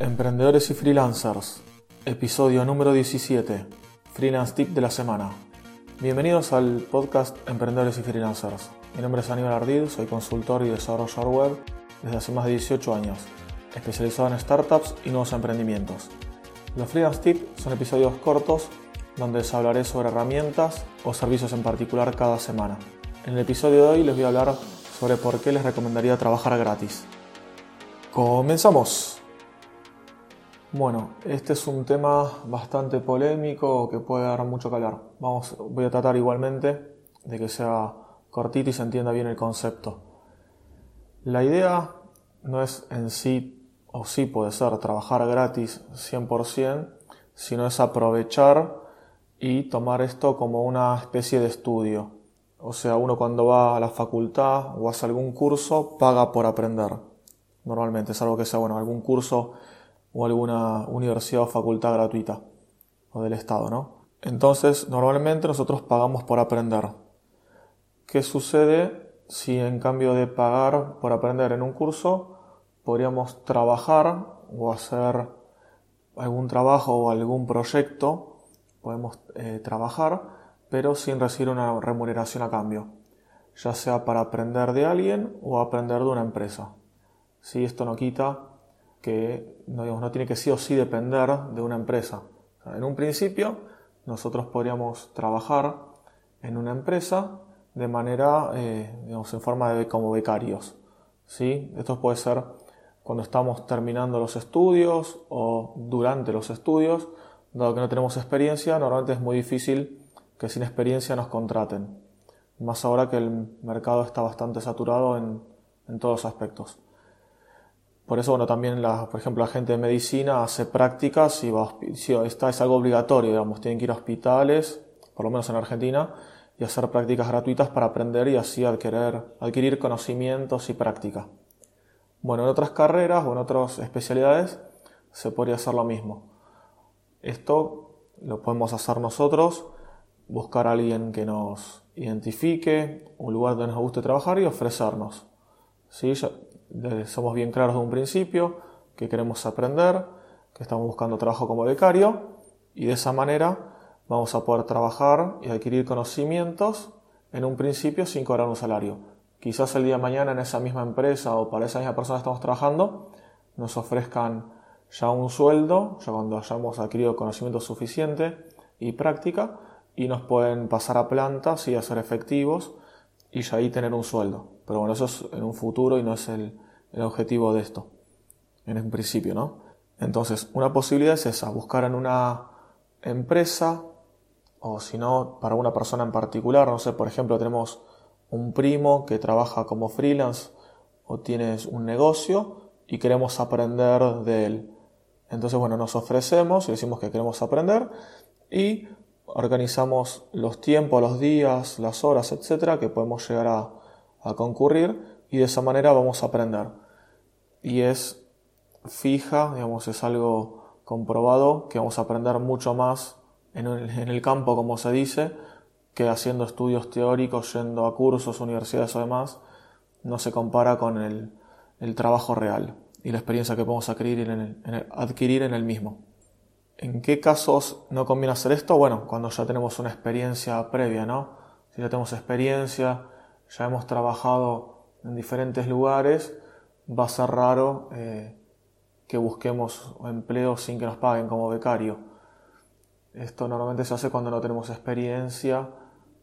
Emprendedores y freelancers, episodio número 17, Freelance Tip de la semana. Bienvenidos al podcast Emprendedores y Freelancers. Mi nombre es Aníbal Ardid, soy consultor y desarrollador web desde hace más de 18 años, especializado en startups y nuevos emprendimientos. Los Freelance Tips son episodios cortos donde les hablaré sobre herramientas o servicios en particular cada semana. En el episodio de hoy les voy a hablar sobre por qué les recomendaría trabajar gratis. Comenzamos. Bueno, este es un tema bastante polémico que puede dar mucho que. Vamos, voy a tratar igualmente de que sea cortito y se entienda bien el concepto. La idea no es en sí, o sí puede ser, trabajar gratis 100%, sino es aprovechar y tomar esto como una especie de estudio. O sea, uno cuando va a la facultad o hace algún curso paga por aprender. Normalmente es algo que sea, bueno, algún curso o alguna universidad o facultad gratuita o del Estado, ¿no? Entonces, normalmente nosotros pagamos por aprender. ¿Qué sucede si en cambio de pagar por aprender en un curso, podríamos trabajar o hacer algún trabajo o algún proyecto, podemos eh, trabajar, pero sin recibir una remuneración a cambio, ya sea para aprender de alguien o aprender de una empresa. Si esto no quita que no, tiene que sí o sí depender de una empresa. en un principio, nosotros podríamos trabajar en una empresa de manera, eh, digamos, en forma de como becarios. ¿sí? Esto puede ser cuando estamos terminando los estudios o durante los estudios, dado que no tenemos experiencia, normalmente es muy difícil que sin experiencia nos contraten. Más ahora que el mercado está bastante saturado en, en todos los aspectos. Por eso, bueno, también, la, por ejemplo, la gente de medicina hace prácticas y va, si esta es algo obligatorio, digamos, tienen que ir a hospitales, por lo menos en Argentina, y hacer prácticas gratuitas para aprender y así adquirir, adquirir conocimientos y práctica. Bueno, en otras carreras o en otras especialidades se podría hacer lo mismo. Esto lo podemos hacer nosotros, buscar a alguien que nos identifique, un lugar donde nos guste trabajar y ofrecernos. ¿Sí? Somos bien claros de un principio, que queremos aprender, que estamos buscando trabajo como becario y de esa manera vamos a poder trabajar y adquirir conocimientos en un principio sin cobrar un salario. Quizás el día de mañana en esa misma empresa o para esa misma persona que estamos trabajando nos ofrezcan ya un sueldo, ya cuando hayamos adquirido conocimiento suficiente y práctica, y nos pueden pasar a plantas y hacer efectivos y ya ahí tener un sueldo. Pero bueno, eso es en un futuro y no es el, objetivo de esto, en un principio, ¿no? Entonces, una posibilidad es esa, buscar en una empresa o si no, para una persona en particular, no sé, por ejemplo, tenemos un primo que trabaja como freelance o tienes un negocio y queremos aprender de él. Entonces, bueno, nos ofrecemos y decimos que queremos aprender y organizamos los tiempos, los días, las horas, etcétera, que podemos llegar a, a concurrir y de esa manera vamos a aprender. Y es fija, digamos, es algo comprobado que vamos a aprender mucho más en el, campo, como se dice, que haciendo estudios teóricos, yendo a cursos, universidades o demás, no se compara con el, trabajo real y la experiencia que podemos adquirir en, el, adquirir en el mismo. ¿En qué casos no conviene hacer esto? Bueno, cuando ya tenemos una experiencia previa, ¿no? Si ya tenemos experiencia, ya hemos trabajado en diferentes lugares, va a ser raro eh, que busquemos empleo sin que nos paguen como becario. Esto normalmente se hace cuando no tenemos experiencia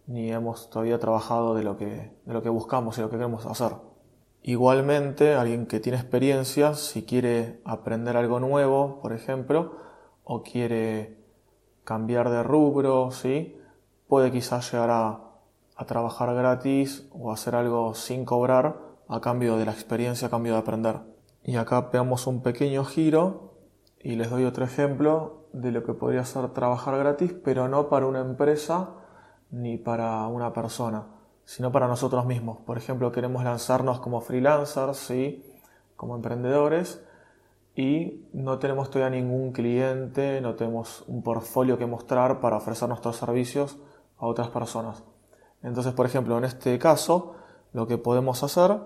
ni hemos todavía trabajado de lo que, de lo que buscamos y lo que queremos hacer. Igualmente, alguien que tiene experiencia, si quiere aprender algo nuevo, por ejemplo, o quiere cambiar de rubro, ¿sí? puede quizás llegar a a trabajar gratis o hacer algo sin cobrar a cambio de la experiencia, a cambio de aprender. Y acá veamos un pequeño giro y les doy otro ejemplo de lo que podría ser trabajar gratis, pero no para una empresa ni para una persona, sino para nosotros mismos. Por ejemplo, queremos lanzarnos como freelancers, ¿sí? como emprendedores, y no tenemos todavía ningún cliente, no tenemos un portfolio que mostrar para ofrecer nuestros servicios a otras personas. Entonces, por ejemplo, en este caso, lo que podemos hacer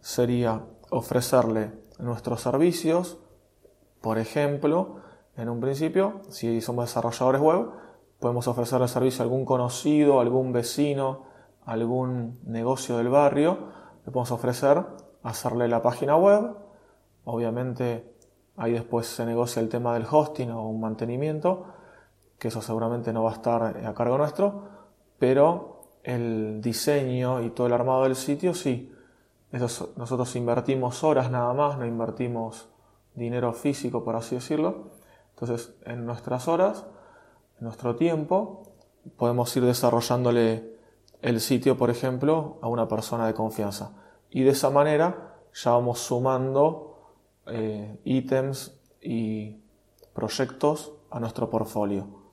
sería ofrecerle nuestros servicios Por ejemplo, en un principio, si somos desarrolladores web, podemos ofrecerle servicio a algún conocido, algún vecino, algún negocio del barrio, le podemos ofrecer hacerle la página web, obviamente ahí después se negocia el tema del hosting o un mantenimiento, que eso seguramente no va a estar a cargo nuestro, pero el diseño y todo el armado del sitio sí. nosotros invertimos horas nada más, no invertimos dinero físico, por así decirlo. Entonces, en nuestras horas, en nuestro tiempo, podemos ir desarrollándole el sitio, por ejemplo, a una persona de confianza. Y de esa manera ya vamos sumando eh, ítems y proyectos a nuestro portfolio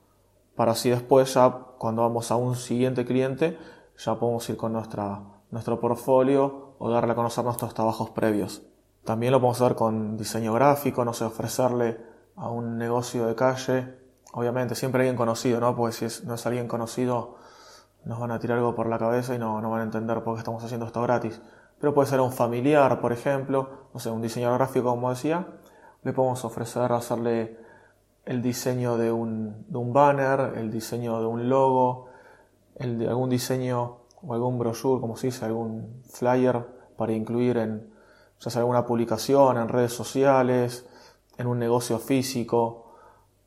para así después ya cuando vamos a un siguiente cliente ya podemos ir con nuestra, nuestro portfolio o darle a conocer nuestros trabajos previos. También lo podemos hacer con diseño gráfico, no sé, ofrecerle a un negocio de calle, obviamente siempre alguien conocido, ¿no? Porque si no es alguien conocido nos van a tirar algo por la cabeza y no, no van a entender por qué estamos haciendo esto gratis. Pero puede ser un familiar, por ejemplo, no sé, un diseñador gráfico como decía, le podemos ofrecer hacerle el diseño de un, banner, el diseño de un logo, el algún diseño o algún brochure, como se dice, algún flyer para incluir en sea alguna publicación, en redes sociales, en un negocio físico.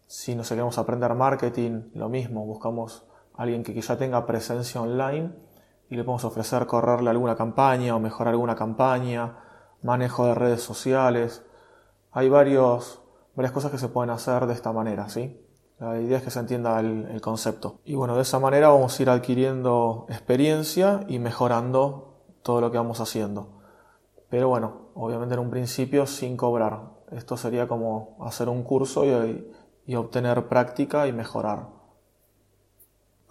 Si nos queremos aprender marketing, lo mismo, buscamos a alguien que ya tenga presencia online y le podemos ofrecer correrle alguna campaña o mejorar alguna campaña, manejo de redes sociales. Hay varios varias cosas que se pueden hacer de esta manera, ¿sí? La idea es que se entienda el, concepto. Y bueno, de esa manera vamos a ir adquiriendo experiencia y mejorando todo lo que vamos haciendo. Pero bueno, obviamente en un principio sin cobrar. Esto sería como hacer un curso y, y obtener práctica y mejorar.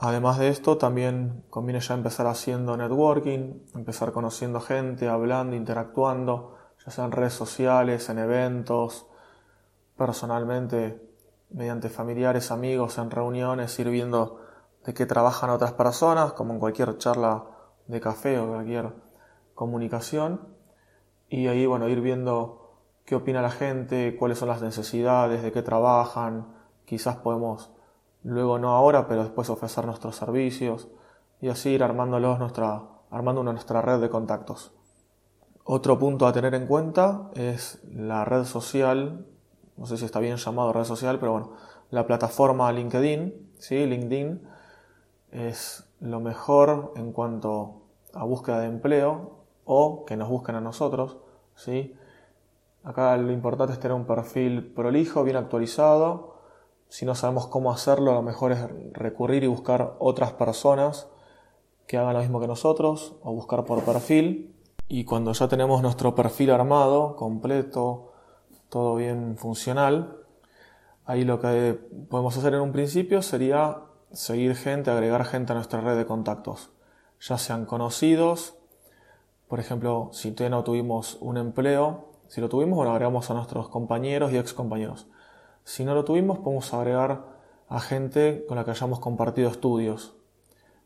Además de esto, también conviene ya empezar haciendo networking, empezar conociendo gente, hablando, interactuando, ya sea en redes sociales, en eventos, personalmente mediante familiares, amigos, en reuniones, ir viendo de qué trabajan otras personas, como en cualquier charla de café o cualquier comunicación. Y ahí, bueno, ir viendo qué opina la gente, cuáles son las necesidades, de qué trabajan. Quizás podemos, luego no ahora, pero después ofrecer nuestros servicios. Y así ir armándolos nuestra, armando nuestra red de contactos. Otro punto a tener en cuenta es la red social no sé si está bien llamado red social, pero bueno, la plataforma LinkedIn, ¿sí? LinkedIn es lo mejor en cuanto a búsqueda de empleo o que nos busquen a nosotros, ¿sí? Acá lo importante es tener un perfil prolijo, bien actualizado. Si no sabemos cómo hacerlo, lo mejor es recurrir y buscar otras personas que hagan lo mismo que nosotros o buscar por perfil. Y cuando ya tenemos nuestro perfil armado, completo, todo bien funcional. Ahí lo que podemos hacer en un principio sería seguir gente, agregar gente a nuestra red de contactos, ya sean conocidos, por ejemplo, si no tuvimos un empleo, si lo tuvimos, lo agregamos a nuestros compañeros y ex compañeros. Si no lo tuvimos, podemos agregar a gente con la que hayamos compartido estudios.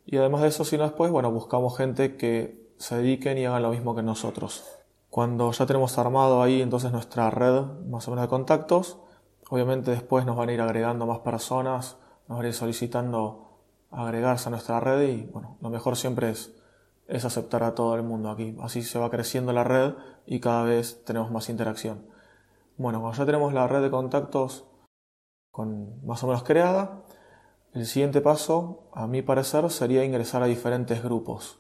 Y además de eso, si no después, bueno, buscamos gente que se dediquen y hagan lo mismo que nosotros. Cuando ya tenemos armado ahí entonces nuestra red más o menos de contactos, obviamente después nos van a ir agregando más personas, nos van a ir solicitando agregarse a nuestra red y bueno, lo mejor siempre es, es aceptar a todo el mundo aquí. Así se va creciendo la red y cada vez tenemos más interacción. Bueno, cuando ya tenemos la red de contactos con más o menos creada, el siguiente paso, a mi parecer, sería ingresar a diferentes grupos.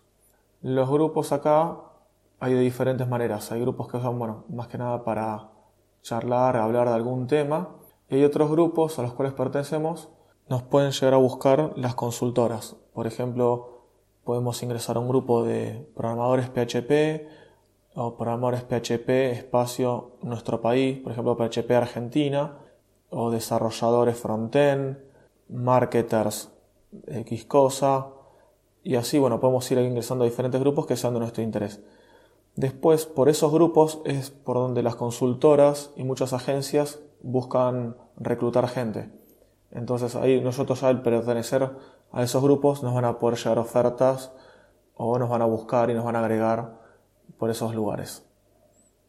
Los grupos acá hay de diferentes maneras. Hay grupos que son, bueno, más que nada para charlar, hablar de algún tema. Y hay otros grupos a los cuales pertenecemos, nos pueden llegar a buscar las consultoras. Por ejemplo, podemos ingresar a un grupo de programadores PHP o programadores PHP espacio nuestro país, por ejemplo PHP Argentina, o desarrolladores frontend, marketers X cosa, y así, bueno, podemos ir ingresando a diferentes grupos que sean de nuestro interés. Después, por esos grupos es por donde las consultoras y muchas agencias buscan reclutar gente. Entonces ahí nosotros al pertenecer a esos grupos nos van a poder llegar ofertas o nos van a buscar y nos van a agregar por esos lugares.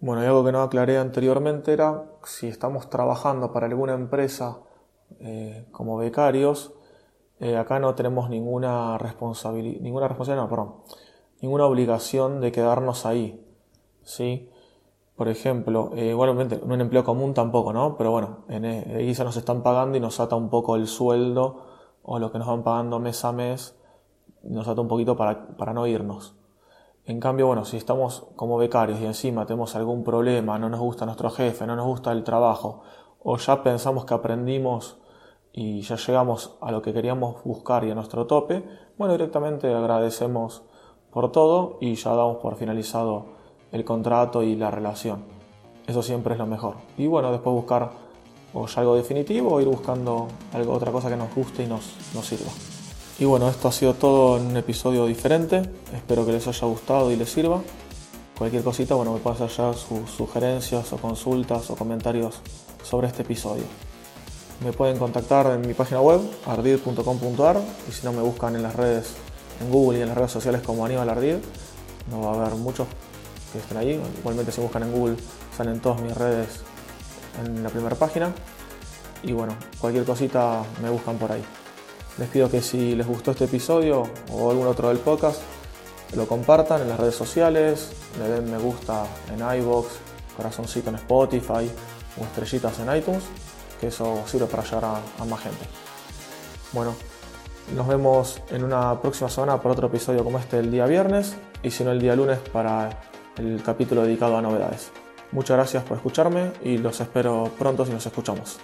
Bueno, y algo que no aclaré anteriormente era si estamos trabajando para alguna empresa eh, como becarios, eh, acá no tenemos ninguna responsabilidad, ninguna responsabilidad, no, perdón, ninguna obligación de quedarnos ahí, ¿sí? Por ejemplo, eh, igualmente en un empleo común tampoco, ¿no? Pero bueno, en ISA nos están pagando y nos ata un poco el sueldo o lo que nos van pagando mes a mes, nos ata un poquito para, para no irnos. En cambio, bueno, si estamos como becarios y encima tenemos algún problema, no nos gusta nuestro jefe, no nos gusta el trabajo, o ya pensamos que aprendimos y ya llegamos a lo que queríamos buscar y a nuestro tope, bueno, directamente agradecemos por todo y ya damos por finalizado el contrato y la relación. Eso siempre es lo mejor. Y bueno, después buscar o algo definitivo o ir buscando algo, otra cosa que nos guste y nos, nos sirva. Y bueno, esto ha sido todo en un episodio diferente. Espero que les haya gustado y les sirva. Cualquier cosita, bueno, me pueden hacer ya sus sugerencias o consultas o comentarios sobre este episodio. Me pueden contactar en mi página web, ardid.com.ar, y si no me buscan en las redes, en Google y en las redes sociales como Aníbal Ardid, no va a haber muchos que estén ahí. Igualmente si buscan en Google salen todas mis redes en la primera página. Y bueno, cualquier cosita me buscan por ahí. Les pido que si les gustó este episodio o algún otro del podcast, lo compartan en las redes sociales, le den me gusta en iBox, corazoncito en Spotify o estrellitas en iTunes, que eso sirve para llegar a, a más gente. Bueno, nos vemos en una próxima semana por otro episodio como este el día viernes y si no el día lunes para el capítulo dedicado a novedades. Muchas gracias por escucharme y los espero pronto si nos escuchamos.